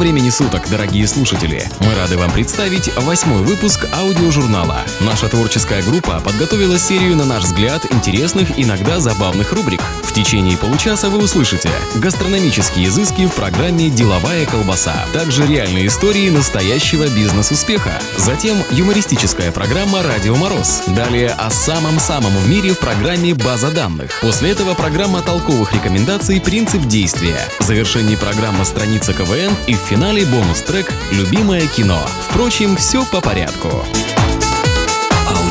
времени суток, дорогие слушатели! Мы рады вам представить восьмой выпуск аудиожурнала. Наша творческая группа подготовила серию, на наш взгляд, интересных, иногда забавных рубрик. В течение получаса вы услышите гастрономические изыски в программе «Деловая колбаса», также реальные истории настоящего бизнес-успеха, затем юмористическая программа «Радио Мороз», далее о самом-самом в мире в программе «База данных». После этого программа толковых рекомендаций «Принцип действия». В завершении программа «Страница КВН» и финале бонус-трек «Любимое кино». Впрочем, все по порядку.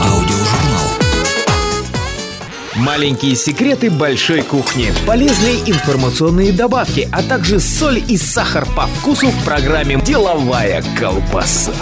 Аудиожурнал. Маленькие секреты большой кухни, полезные информационные добавки, а также соль и сахар по вкусу в программе «Деловая колбаса».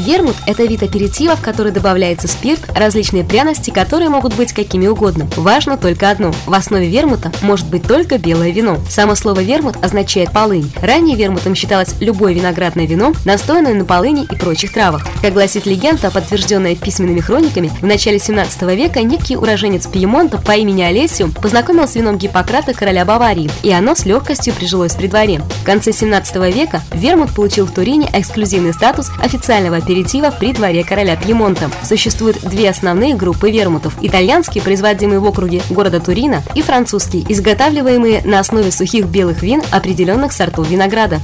Вермут – это вид аперитива, в который добавляется спирт, различные пряности, которые могут быть какими угодно. Важно только одно – в основе вермута может быть только белое вино. Само слово вермут означает полынь. Ранее вермутом считалось любое виноградное вино, настоянное на полыни и прочих травах. Как гласит легенда, подтвержденная письменными хрониками, в начале 17 века некий уроженец Пьемонта по имени Олесиум познакомил с вином Гиппократа короля Баварии, и оно с легкостью прижилось при дворе. В конце 17 века вермут получил в Турине эксклюзивный статус официального аперитива при дворе короля Пьемонта. Существует две основные группы вермутов – итальянские, производимые в округе города Турина, и французские, изготавливаемые на основе сухих белых вин определенных сортов винограда.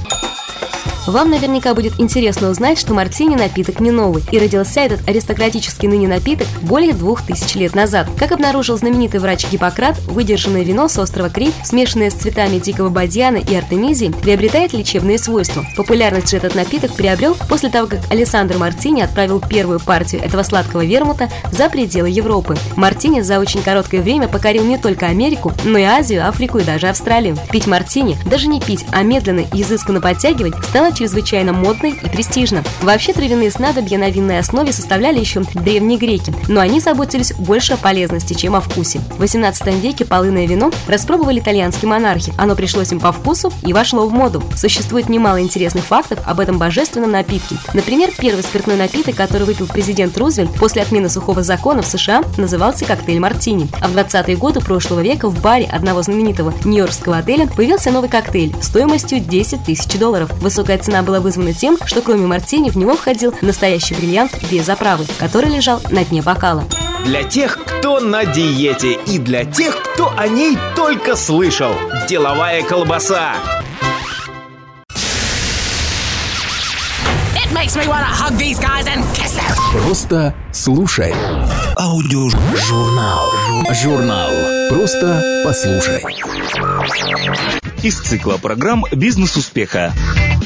Вам наверняка будет интересно узнать, что мартини напиток не новый, и родился этот аристократический ныне напиток более двух тысяч лет назад. Как обнаружил знаменитый врач Гиппократ, выдержанное вино с острова Крит, смешанное с цветами дикого бадьяна и артемизии, приобретает лечебные свойства. Популярность же этот напиток приобрел после того, как Александр Мартини отправил первую партию этого сладкого вермута за пределы Европы. Мартини за очень короткое время покорил не только Америку, но и Азию, Африку и даже Австралию. Пить мартини, даже не пить, а медленно и изысканно подтягивать, стало чрезвычайно модной и престижно. Вообще травяные снадобья на винной основе составляли еще древние греки, но они заботились больше о полезности, чем о вкусе. В 18 веке полынное вино распробовали итальянские монархи. Оно пришлось им по вкусу и вошло в моду. Существует немало интересных фактов об этом божественном напитке. Например, первый спиртной напиток, который выпил президент Рузвельт после отмены сухого закона в США, назывался коктейль «Мартини». А в 20-е годы прошлого века в баре одного знаменитого нью-йоркского отеля появился новый коктейль стоимостью 10 тысяч долларов. Высокая цена была вызвана тем, что кроме мартини в него входил настоящий бриллиант без оправы, который лежал на дне бокала. Для тех, кто на диете и для тех, кто о ней только слышал. Деловая колбаса. It makes me wanna hug these guys and kiss them. Просто слушай. Аудиожурнал. Журнал. Просто послушай. Из цикла программ «Бизнес успеха».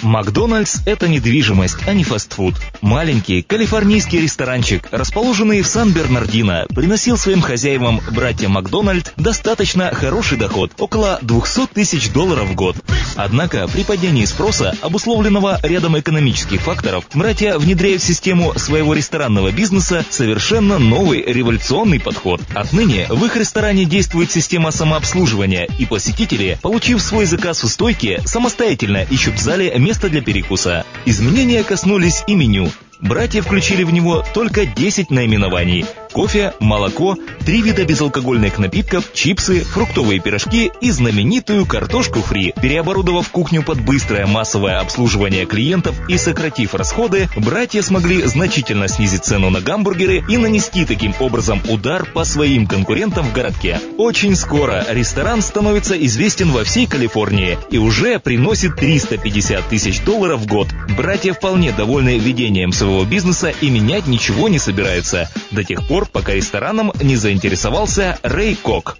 Макдональдс – это недвижимость, а не фастфуд. Маленький калифорнийский ресторанчик, расположенный в Сан-Бернардино, приносил своим хозяевам, братьям Макдональд, достаточно хороший доход – около 200 тысяч долларов в год. Однако при падении спроса, обусловленного рядом экономических факторов, братья внедряют в систему своего ресторанного бизнеса совершенно новый революционный подход. Отныне в их ресторане действует система самообслуживания, и посетители, получив свой заказ у стойки, самостоятельно ищут в зале место для перекуса. Изменения коснулись и меню. Братья включили в него только 10 наименований. Кофе, молоко, три вида безалкогольных напитков, чипсы, фруктовые пирожки и знаменитую картошку фри. Переоборудовав кухню под быстрое массовое обслуживание клиентов и сократив расходы, братья смогли значительно снизить цену на гамбургеры и нанести таким образом удар по своим конкурентам в городке. Очень скоро ресторан становится известен во всей Калифорнии и уже приносит 350 тысяч долларов в год. Братья вполне довольны ведением своего бизнеса и менять ничего не собираются. До тех пор, пока рестораном не заинтересовался Рэй Кок.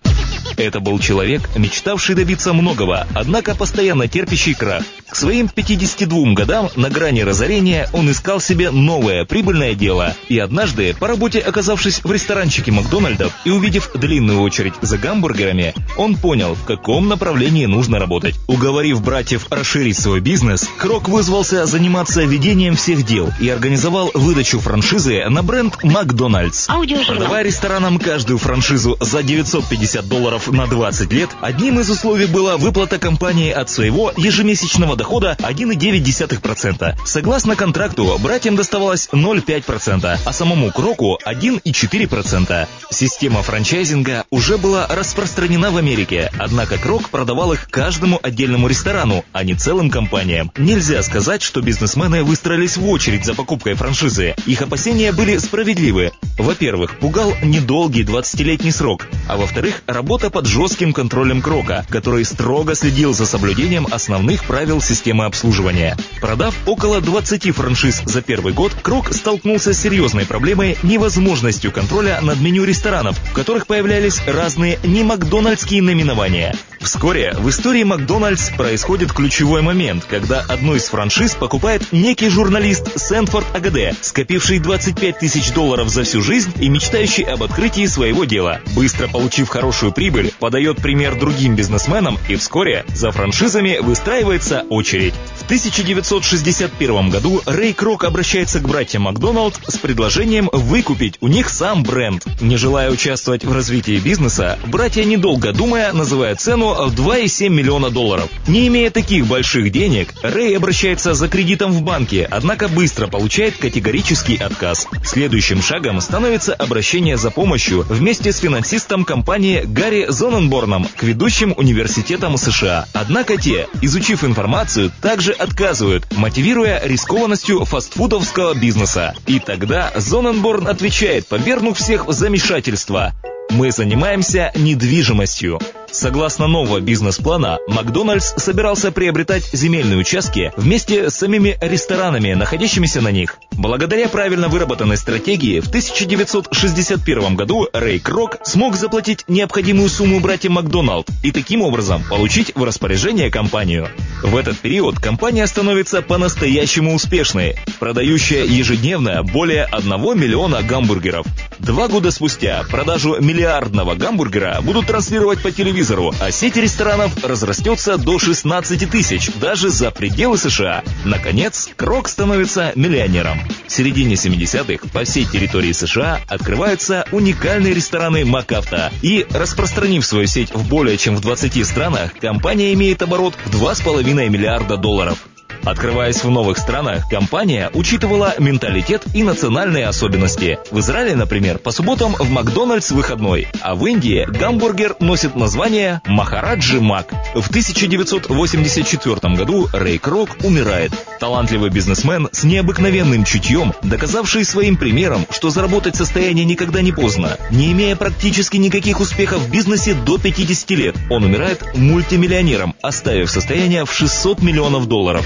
Это был человек, мечтавший добиться многого, однако постоянно терпящий крах. К своим 52 годам на грани разорения он искал себе новое прибыльное дело. И однажды, по работе оказавшись в ресторанчике Макдональдов и увидев длинную очередь за гамбургерами, он понял, в каком направлении нужно работать. Уговорив братьев расширить свой бизнес, Крок вызвался заниматься ведением всех дел и организовал выдачу франшизы на бренд Макдональдс. Продавая ресторанам каждую франшизу за 950 долларов на 20 лет, одним из условий была выплата компании от своего ежемесячного дохода 1,9%. Согласно контракту, братьям доставалось 0,5%, а самому Кроку 1,4%. Система франчайзинга уже была распространена в Америке, однако Крок продавал их каждому отдельному ресторану, а не целым компаниям. Нельзя сказать, что бизнесмены выстроились в очередь за покупкой франшизы. Их опасения были справедливы. Во-первых, пугал недолгий 20-летний срок, а во-вторых, работа под жестким контролем Крока, который строго следил за соблюдением основных правил системы обслуживания. Продав около 20 франшиз за первый год, Крок столкнулся с серьезной проблемой невозможностью контроля над меню ресторанов, в которых появлялись разные не макдональдские наименования. Вскоре в истории Макдональдс происходит ключевой момент, когда одну из франшиз покупает некий журналист Сэнфорд АГД, скопивший 25 тысяч долларов за всю жизнь и мечтающий об открытии своего дела. Быстро получив хорошую прибыль, подает пример другим бизнесменам и вскоре за франшизами выстраивается очередь. В 1961 году Рэй Крок обращается к братьям Макдоналд с предложением выкупить у них сам бренд. Не желая участвовать в развитии бизнеса, братья, недолго думая, называют цену в 2,7 миллиона долларов. Не имея таких больших денег, Рэй обращается за кредитом в банке, однако быстро получает категорический отказ. Следующим шагом становится обращение за помощью вместе с финансистом компании Гарри Зоненборном к ведущим университетам США. Однако те, изучив информацию, также отказывают, мотивируя рискованностью фастфудовского бизнеса. И тогда Зоненборн отвечает, повернув всех в замешательство. Мы занимаемся недвижимостью. Согласно нового бизнес-плана, Макдональдс собирался приобретать земельные участки вместе с самими ресторанами, находящимися на них. Благодаря правильно выработанной стратегии, в 1961 году Рэй Крок смог заплатить необходимую сумму братьям Макдоналд и таким образом получить в распоряжение компанию. В этот период компания становится по-настоящему успешной, продающая ежедневно более 1 миллиона гамбургеров. Два года спустя продажу миллиардного гамбургера будут транслировать по телевизору телевизору, а сеть ресторанов разрастется до 16 тысяч, даже за пределы США. Наконец, Крок становится миллионером. В середине 70-х по всей территории США открываются уникальные рестораны МакАвто. И, распространив свою сеть в более чем в 20 странах, компания имеет оборот в 2,5 миллиарда долларов. Открываясь в новых странах, компания учитывала менталитет и национальные особенности. В Израиле, например, по субботам в Макдональдс выходной, а в Индии гамбургер носит название Махараджи Мак. В 1984 году Рэй Крок умирает. Талантливый бизнесмен с необыкновенным чутьем, доказавший своим примером, что заработать состояние никогда не поздно. Не имея практически никаких успехов в бизнесе до 50 лет, он умирает мультимиллионером, оставив состояние в 600 миллионов долларов.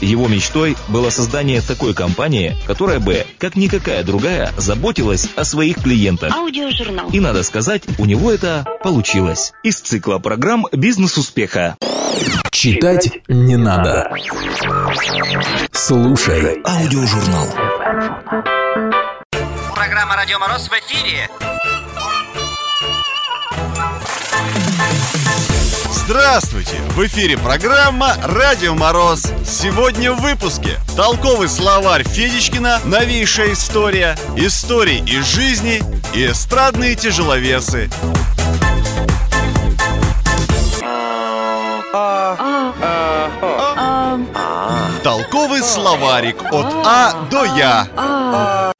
Его мечтой было создание такой компании, которая бы, как никакая другая, заботилась о своих клиентах. Аудиожурнал. И надо сказать, у него это получилось. Из цикла программ «Бизнес успеха». Читать не надо. Слушай Аудиожурнал. Программа «Радио Мороз» в эфире. Здравствуйте! В эфире программа «Радио Мороз». Сегодня в выпуске толковый словарь Федичкина, новейшая история, истории из жизни и эстрадные тяжеловесы. Толковый словарик от А до Я.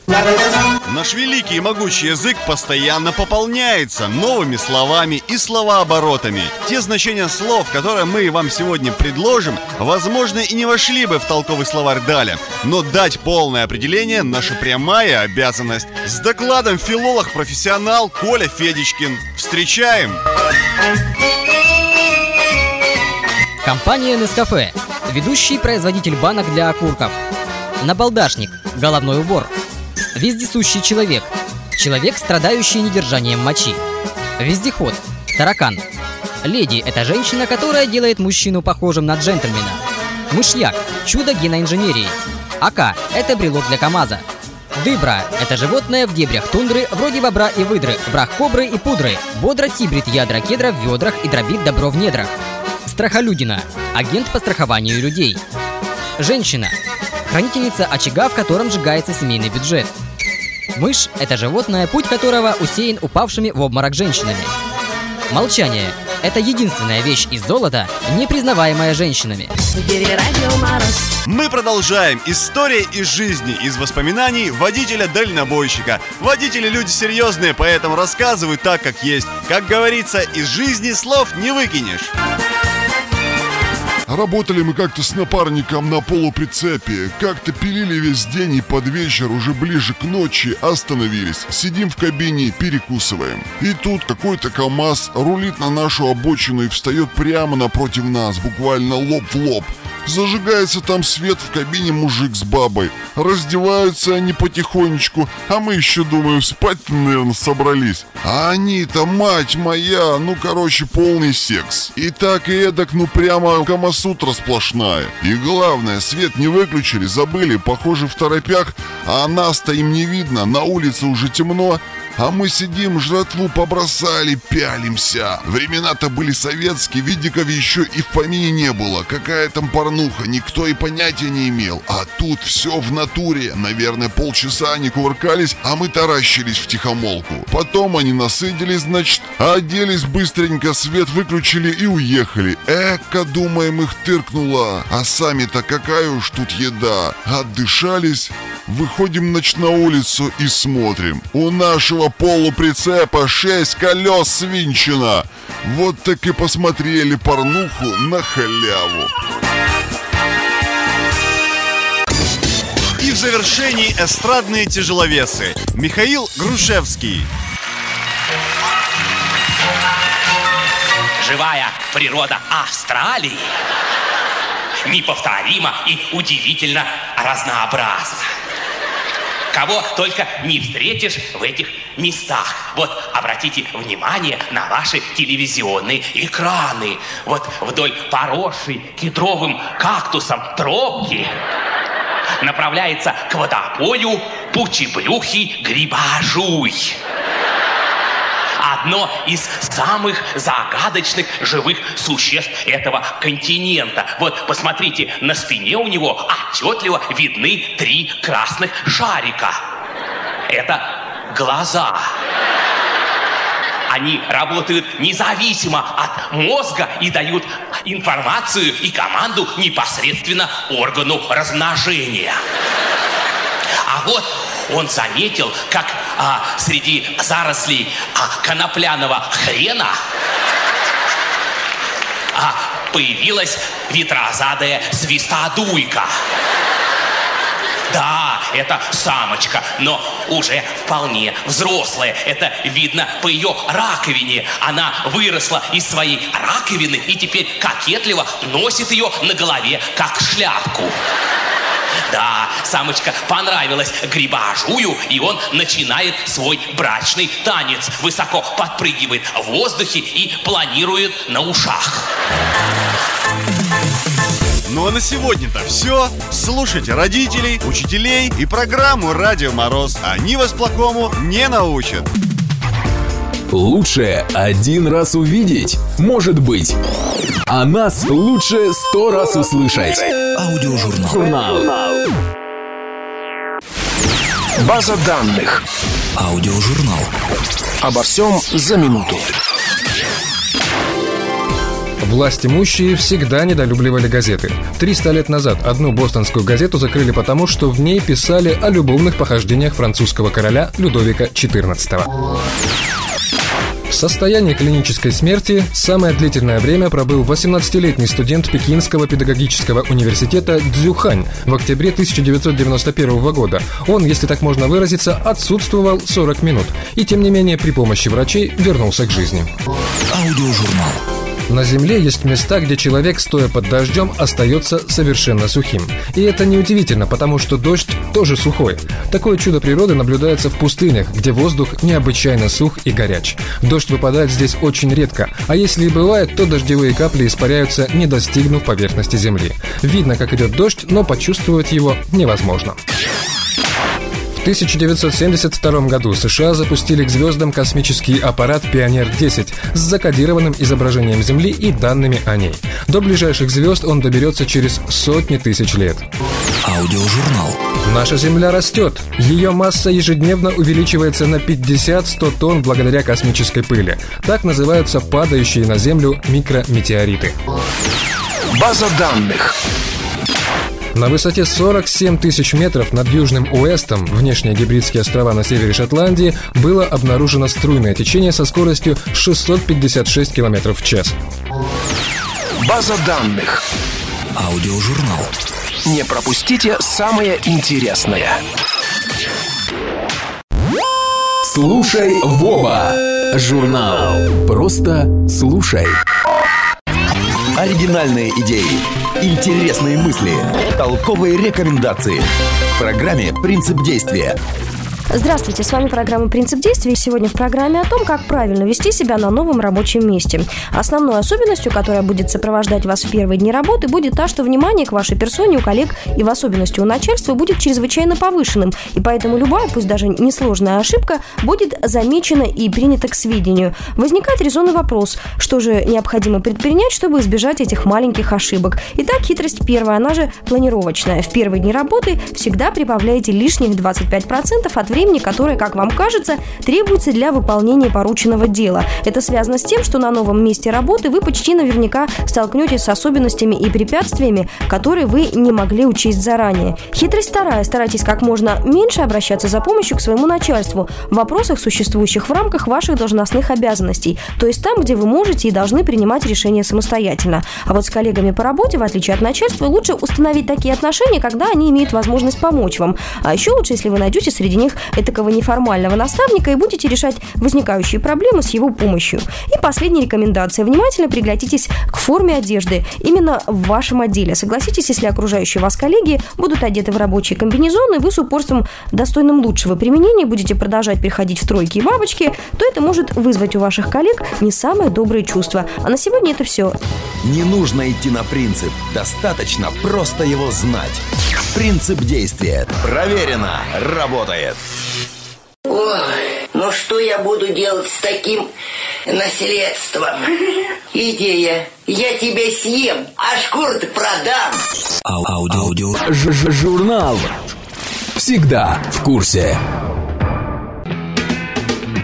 Наш великий и могучий язык постоянно пополняется новыми словами и словооборотами. Те значения слов, которые мы вам сегодня предложим, возможно и не вошли бы в толковый словарь далее, но дать полное определение – наша прямая обязанность. С докладом филолог-профессионал Коля Федичкин. Встречаем! Компания Нескафе. Ведущий производитель банок для окурков. Набалдашник. Головной убор. Вездесущий человек. Человек, страдающий недержанием мочи. Вездеход. Таракан. Леди – это женщина, которая делает мужчину похожим на джентльмена. Мышьяк – чудо геноинженерии. АК – это брелок для КамАЗа. Дыбра – это животное в дебрях тундры, вроде бобра и выдры, враг кобры и пудры. Бодро тибрит ядра кедра в ведрах и дробит добро в недрах. Страхолюдина – агент по страхованию людей. Женщина – хранительница очага, в котором сжигается семейный бюджет. Мышь – это животное, путь которого усеян упавшими в обморок женщинами. Молчание Это единственная вещь из золота, не признаваемая женщинами. Мы продолжаем. История из жизни, из воспоминаний водителя-дальнобойщика. Водители люди серьезные, поэтому рассказывают так, как есть. Как говорится, из жизни слов не выкинешь. Работали мы как-то с напарником на полуприцепе. Как-то пилили весь день и под вечер, уже ближе к ночи, остановились. Сидим в кабине, перекусываем. И тут какой-то КАМАЗ рулит на нашу обочину и встает прямо напротив нас, буквально лоб в лоб. Зажигается там свет в кабине мужик с бабой. Раздеваются они потихонечку, а мы еще, думаю, спать наверное, собрались. А они-то, мать моя, ну, короче, полный секс. И так и эдак, ну, прямо камасутра сплошная. И главное, свет не выключили, забыли, похоже, в торопях, а нас-то им не видно, на улице уже темно, а мы сидим, жратву побросали, пялимся. Времена-то были советские, видиков еще и в помине не было. Какая там порнуха, никто и понятия не имел. А тут все в натуре. Наверное, полчаса они кувыркались, а мы таращились в тихомолку. Потом они насыдились, значит, оделись быстренько, свет выключили и уехали. Эка, думаем, их тыркнуло. А сами-то какая уж тут еда. Отдышались, Выходим, значит, на улицу и смотрим. У нашего полуприцепа шесть колес свинчено. Вот так и посмотрели порнуху на халяву. И в завершении эстрадные тяжеловесы. Михаил Грушевский. Живая природа Австралии неповторима и удивительно разнообразна кого только не встретишь в этих местах. Вот обратите внимание на ваши телевизионные экраны. Вот вдоль поросшей кедровым кактусом тропки направляется к водопою пучебрюхий грибожуй одно из самых загадочных живых существ этого континента. Вот посмотрите, на спине у него отчетливо видны три красных шарика. Это глаза. Они работают независимо от мозга и дают информацию и команду непосредственно органу размножения. А вот он заметил, как а, среди зарослей а, конопляного хрена а, появилась ветрозадая свистодуйка. Да, это самочка, но уже вполне взрослая. Это видно по ее раковине. Она выросла из своей раковины и теперь кокетливо носит ее на голове, как шляпку. Да, самочка понравилась грибажую, и он начинает свой брачный танец. Высоко подпрыгивает в воздухе и планирует на ушах. Ну а на сегодня-то все. Слушайте родителей, учителей и программу «Радио Мороз». Они вас плохому не научат. Лучше один раз увидеть, может быть. А нас лучше сто раз услышать. Аудиожурнал. Журнал. База данных. Аудиожурнал. Обо всем за минуту. Власть имущие всегда недолюбливали газеты. 300 лет назад одну бостонскую газету закрыли потому, что в ней писали о любовных похождениях французского короля Людовика XIV. В состоянии клинической смерти самое длительное время пробыл 18-летний студент Пекинского педагогического университета Цзюхань в октябре 1991 года. Он, если так можно выразиться, отсутствовал 40 минут и, тем не менее, при помощи врачей вернулся к жизни. Аудиожурнал. На Земле есть места, где человек, стоя под дождем, остается совершенно сухим. И это неудивительно, потому что дождь тоже сухой. Такое чудо природы наблюдается в пустынях, где воздух необычайно сух и горяч. Дождь выпадает здесь очень редко, а если и бывает, то дождевые капли испаряются, не достигнув поверхности Земли. Видно, как идет дождь, но почувствовать его невозможно. В 1972 году США запустили к звездам космический аппарат «Пионер-10» с закодированным изображением Земли и данными о ней. До ближайших звезд он доберется через сотни тысяч лет. Аудиожурнал. Наша Земля растет. Ее масса ежедневно увеличивается на 50-100 тонн благодаря космической пыли. Так называются падающие на Землю микрометеориты. База данных. На высоте 47 тысяч метров над Южным Уэстом, внешние гибридские острова на севере Шотландии, было обнаружено струйное течение со скоростью 656 км в час. База данных. Аудиожурнал. Не пропустите самое интересное. Слушай, Вова! Журнал. Просто слушай. Оригинальные идеи, интересные мысли, толковые рекомендации. В программе «Принцип действия». Здравствуйте, с вами программа «Принцип действия». И сегодня в программе о том, как правильно вести себя на новом рабочем месте. Основной особенностью, которая будет сопровождать вас в первые дни работы, будет та, что внимание к вашей персоне у коллег и в особенности у начальства будет чрезвычайно повышенным. И поэтому любая, пусть даже несложная ошибка, будет замечена и принята к сведению. Возникает резонный вопрос, что же необходимо предпринять, чтобы избежать этих маленьких ошибок. Итак, хитрость первая, она же планировочная. В первые дни работы всегда прибавляйте лишних 25% от времени, которое, как вам кажется, требуется для выполнения порученного дела. Это связано с тем, что на новом месте работы вы почти наверняка столкнетесь с особенностями и препятствиями, которые вы не могли учесть заранее. Хитрость вторая. Старайтесь как можно меньше обращаться за помощью к своему начальству в вопросах, существующих в рамках ваших должностных обязанностей, то есть там, где вы можете и должны принимать решения самостоятельно. А вот с коллегами по работе, в отличие от начальства, лучше установить такие отношения, когда они имеют возможность помочь вам. А еще лучше, если вы найдете среди них этакого неформального наставника и будете решать возникающие проблемы с его помощью. И последняя рекомендация. Внимательно приглядитесь к форме одежды именно в вашем отделе. Согласитесь, если окружающие вас коллеги будут одеты в рабочие комбинезоны, вы с упорством достойным лучшего применения будете продолжать приходить в тройки и бабочки, то это может вызвать у ваших коллег не самые добрые чувства. А на сегодня это все. Не нужно идти на принцип, достаточно просто его знать. Принцип действия. Проверено. Работает. Ой, ну что я буду делать с таким наследством? Идея. Я тебя съем, а шкуру-то продам. Аудио. Аудио. Ж -ж Журнал. Всегда в курсе.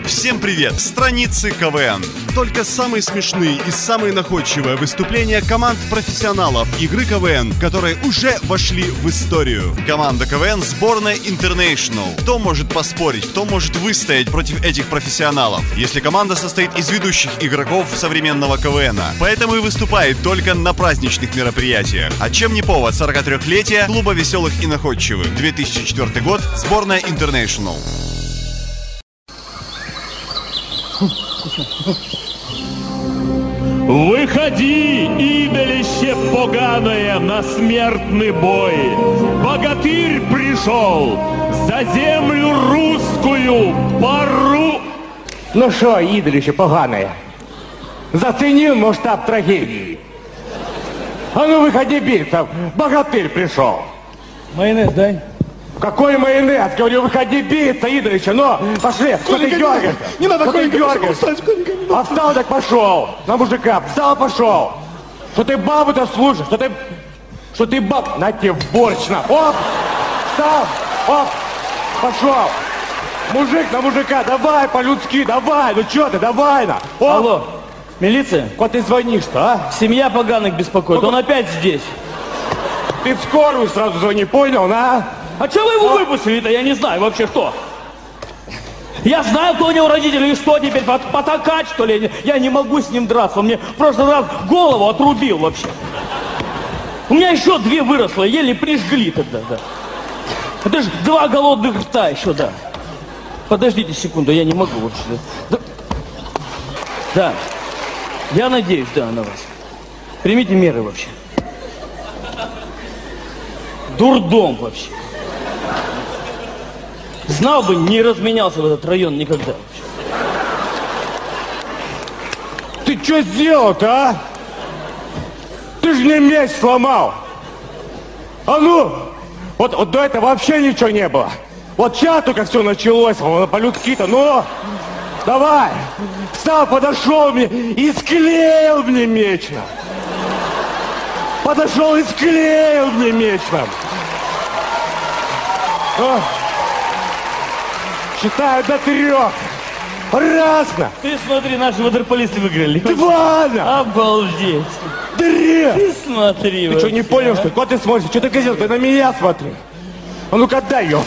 Всем привет! Страницы КВН. Только самые смешные и самые находчивые выступления команд профессионалов игры КВН, которые уже вошли в историю. Команда КВН сборная International. Кто может поспорить, кто может выстоять против этих профессионалов, если команда состоит из ведущих игроков современного КВН. Поэтому и выступает только на праздничных мероприятиях. А чем не повод 43-летия клуба веселых и находчивых. 2004 год, сборная International. Выходи, идолище поганое, на смертный бой. Богатырь пришел за землю русскую пару. Ну що, идолище поганое, заценил масштаб трагедии? А ну выходи биться, богатырь пришел. Майонез дай. Какой майонез? Говорю, выходи биться, идолище, ну, пошли, что ты дергаешься? не надо, Что ты. А встал так пошел, на мужика, встал пошел. Что ты бабу-то слушаешь, что ты, что ты баб, на тебе в борщ, на, оп, встал, оп, пошел. Мужик на мужика, давай по-людски, давай, ну что ты, давай на. Оп. Алло, милиция? Куда ты звонишь-то, а? Семья поганых беспокоит, он опять здесь. Ты в скорую сразу звони, понял, на? А что вы его выпустили-то, я не знаю вообще кто. Я знаю, кто у него родители, и что теперь, пот- потакать, что ли? Я не могу с ним драться, он мне в прошлый раз голову отрубил вообще. У меня еще две выросло, еле прижгли тогда, да. Это же два голодных рта еще, да. Подождите секунду, я не могу вообще. Да, да. я надеюсь, да, на вас. Примите меры вообще. Дурдом вообще. Знал бы, не разменялся в этот район никогда. Ты что сделал-то, а? Ты же мне меч сломал. А ну, вот, вот до этого вообще ничего не было. Вот сейчас только все началось, вон, по-людски-то, ну, давай. Встал, подошел мне и склеил мне меч. Подошел и склеил мне меч нам. Считаю до трех. Разно. Ты смотри, наши водополисты выиграли. Два! Обалдеть. Три! Ты смотри. Ты что, не понял, что ли? Куда ты смотришь? Что ты газетку? Ты на меня смотри. А ну-ка дай ее.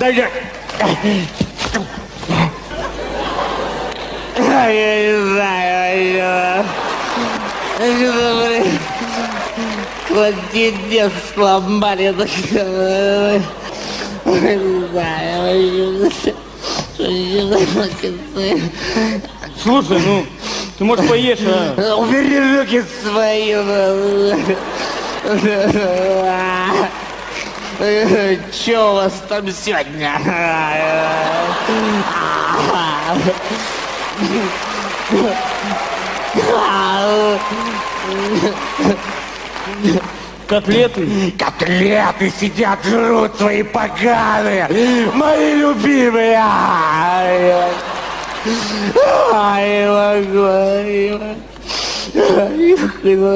Дай мне. Я не знаю, континент сломали. Слушай, ну, ты, может, поешь, а? Убери руки свои. Че у вас там сегодня? Котлеты? Котлеты сидят, жрут свои поганые, мои любимые.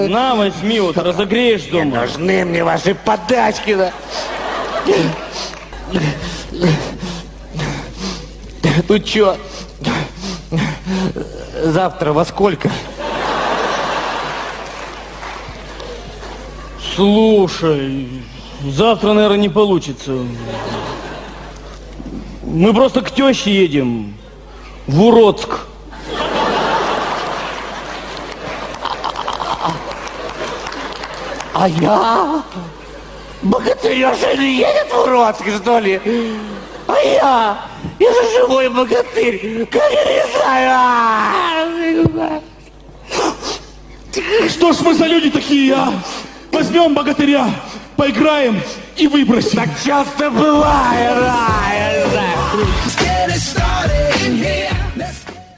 На, возьми, вот, разогреешь дома. Не нужны мне ваши подачки. Да. Ну чё, завтра во сколько? Слушай, завтра, наверное, не получится. Мы просто к теще едем. В Уродск. А я? Богатырёша не едет в Уродск, что ли? А я? Я же живой богатырь. Как я не знаю? Что ж мы за люди такие, а? Возьмем богатыря, поиграем и выбросим. Так часто бывает, да, я знаю.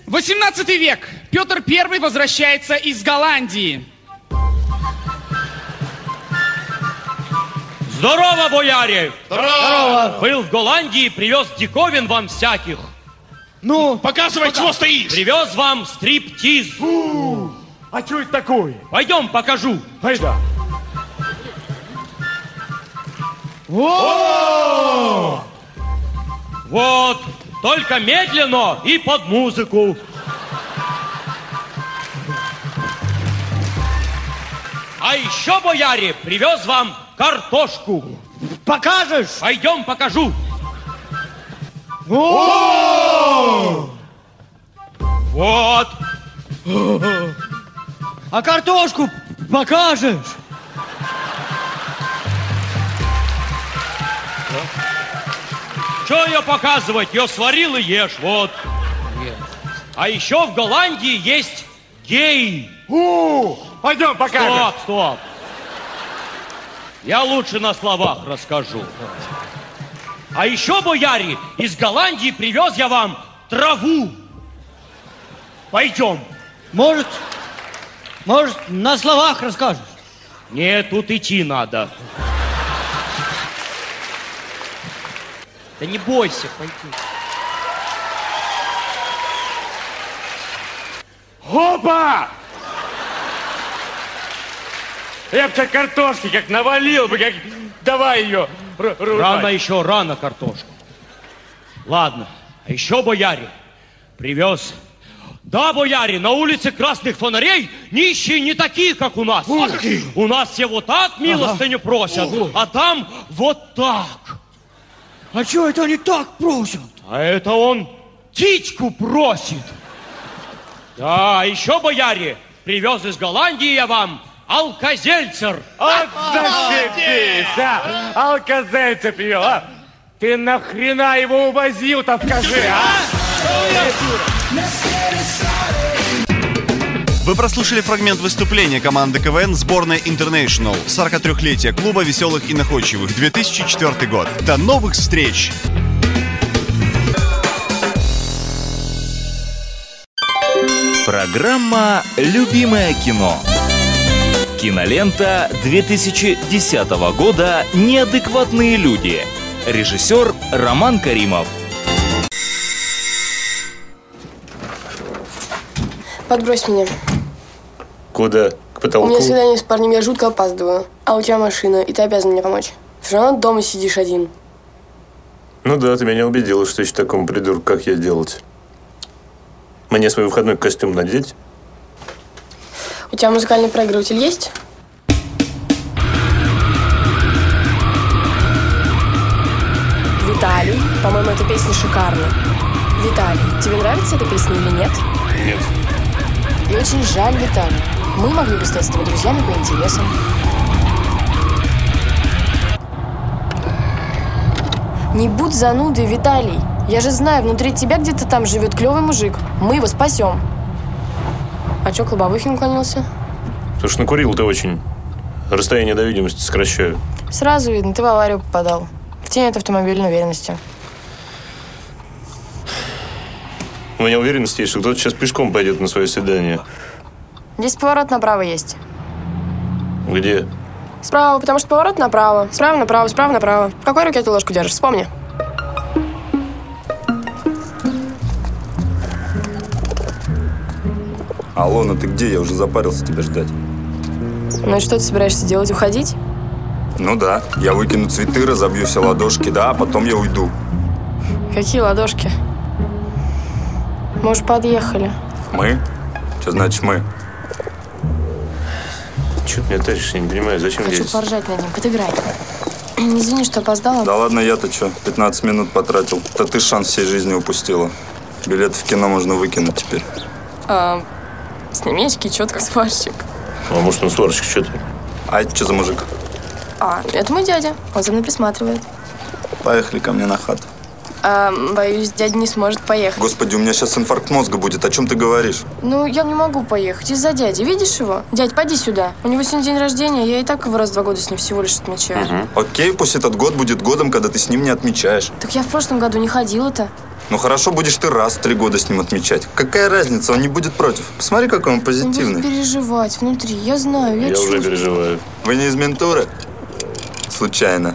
18 век. Петр I возвращается из Голландии. Здорово, бояре! Здорово! Был в Голландии, привез диковин вам всяких. Ну, показывай, чего стоишь. Привез вам стриптиз. А что это такое? Пойдем, покажу. Айда. О! Вот, только медленно и под музыку. А еще, бояре, привез вам картошку. Покажешь? Пойдем, покажу. О! Вот. А картошку покажешь? Что ее показывать? Ее сварил и ешь, вот. А еще в Голландии есть гей. У, пойдем покажем. Стоп, стоп. Я лучше на словах расскажу. А еще, бояре, из Голландии привез я вам траву. Пойдем. Может, может, на словах расскажешь? Нет, тут идти надо. Да не бойся, пойди. Опа! Я бы тебе картошки как навалил бы, как... Давай ее. ру- рубать. Рано еще, рано картошку. Ладно, а еще, бояре, привез. Да, бояре, на улице красных фонарей нищие не такие, как у нас. А какие? У нас все вот так милостыню просят, Ого. а там вот так. А что это они так просят? А это он птичку просит. Да, а еще, бояре, привез из Голландии я вам алкозельцер. От зашибись, а! Алкозельца привел, а! Ты нахрена его увозил-то, скажи, а? Вы прослушали фрагмент выступления команды КВН сборной International 43-летие клуба веселых и находчивых 2004 год. До новых встреч! Программа «Любимое кино». Кинолента 2010 года «Неадекватные люди». Режиссер Роман Каримов. Подбрось меня. Куда? К У потолку? меня свидание с парнем, я жутко опаздываю. А у тебя машина, и ты обязан мне помочь. Все равно дома сидишь один. Ну да, ты меня убедила, что еще такому придурку, как я, делать. Мне свой выходной костюм надеть? У тебя музыкальный проигрыватель есть? Виталий, по-моему, эта песня шикарна. Виталий, тебе нравится эта песня или нет? Нет. И очень жаль, Виталий. Мы могли бы стать с тобой друзьями по интересам. Не будь занудой, Виталий. Я же знаю, внутри тебя где-то там живет клевый мужик. Мы его спасем. А чё Клобовыхин уклонился? Потому что накурил ты очень. Расстояние до видимости сокращаю. Сразу видно, ты в аварию попадал. В тень от автомобильной уверенности. У меня уверенность есть, что кто-то сейчас пешком пойдет на свое свидание. Здесь поворот направо есть. Где? Справа, потому что поворот направо. Справа направо, справа направо. В какой руке ты ложку держишь? Вспомни. Алло, ну ты где? Я уже запарился тебя ждать. Ну и что ты собираешься делать? Уходить? Ну да, я выкину цветы, разобью все ладошки, да, а потом я уйду. Какие ладошки? Мы уже подъехали. Мы? Что значит мы? Че ты меня тащишь? Я не понимаю, зачем Хочу здесь? поржать над ним. Подыграй. Извини, что опоздала. Да ладно, я-то что, 15 минут потратил. Да ты шанс всей жизни упустила. Билет в кино можно выкинуть теперь. А, сними очки, четко сварщик. А может он сварщик, что ты? А это что за мужик? А, это мой дядя. Он за мной присматривает. Поехали ко мне на хату. А, боюсь, дядя не сможет поехать. Господи, у меня сейчас инфаркт мозга будет. О чем ты говоришь? Ну, я не могу поехать из-за дяди. Видишь его? Дядь, поди сюда. У него сегодня день рождения. Я и так его раз в два года с ним всего лишь отмечаю. Окей, пусть этот год будет годом, когда ты с ним не отмечаешь. Так я в прошлом году не ходила-то. Ну хорошо, будешь ты раз в три года с ним отмечать. Какая разница, он не будет против. Посмотри, какой он Он будет позитивный. переживать внутри. Я знаю, я, Я уже чувствую. переживаю. Вы не из ментуры? Случайно.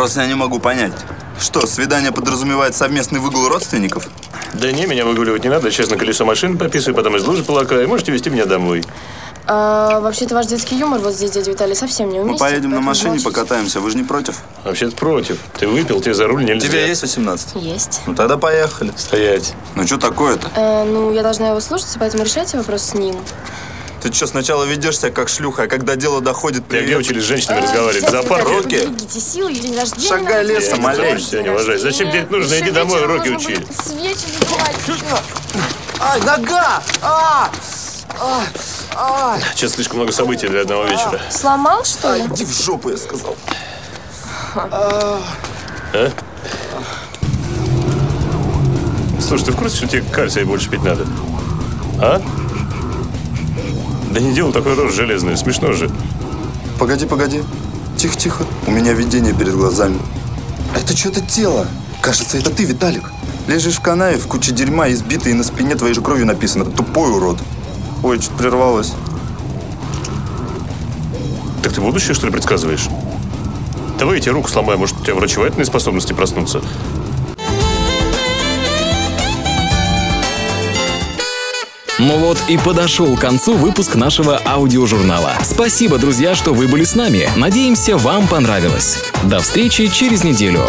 Просто я не могу понять. Что, свидание подразумевает совместный выгул родственников? Да не, меня выгуливать не надо. Честно, колесо машины пописываю, потом из лужи полакаю. Можете везти меня домой. А, вообще-то ваш детский юмор вот здесь, дядя Виталий, совсем не Мы уместен. поедем на машине, молчите. покатаемся. Вы же не против? Вообще-то против. Ты выпил, тебе за руль нельзя. Тебе есть 18? Есть. Ну тогда поехали. Стоять. Ну что такое-то? Э, ну, я должна его слушаться, поэтому решайте вопрос с ним. Ты что, сначала ведешь себя как шлюха, а когда дело доходит... Я где учились с женщинами разговаривать? В зоопарке? Руки. Берегите силы, день рождения. Шагай лесом, делать. олень. Тебя не уважать. Зачем тебе это нужно? Иди домой, уроки нужно учи. Свечи задувать. Ай, нога! А! А! А! Сейчас слишком много событий для одного вечера. Сломал, что ли? Иди в жопу, я сказал. А? Слушай, ты в курсе, что тебе кальция больше пить надо? А? Да не делай такой рожь железный, смешно же. Погоди, погоди. Тихо, тихо. У меня видение перед глазами. Это что-то тело. Кажется, это ты, Виталик. Лежишь в канаве в куче дерьма, избитый, и на спине твоей же кровью написано «Тупой урод». Ой, что-то прервалось. Так ты будущее, что ли, предсказываешь? Давай я тебе руку сломаю, может, у тебя врачевательные способности проснутся? Ну вот и подошел к концу выпуск нашего аудиожурнала. Спасибо, друзья, что вы были с нами. Надеемся, вам понравилось. До встречи через неделю.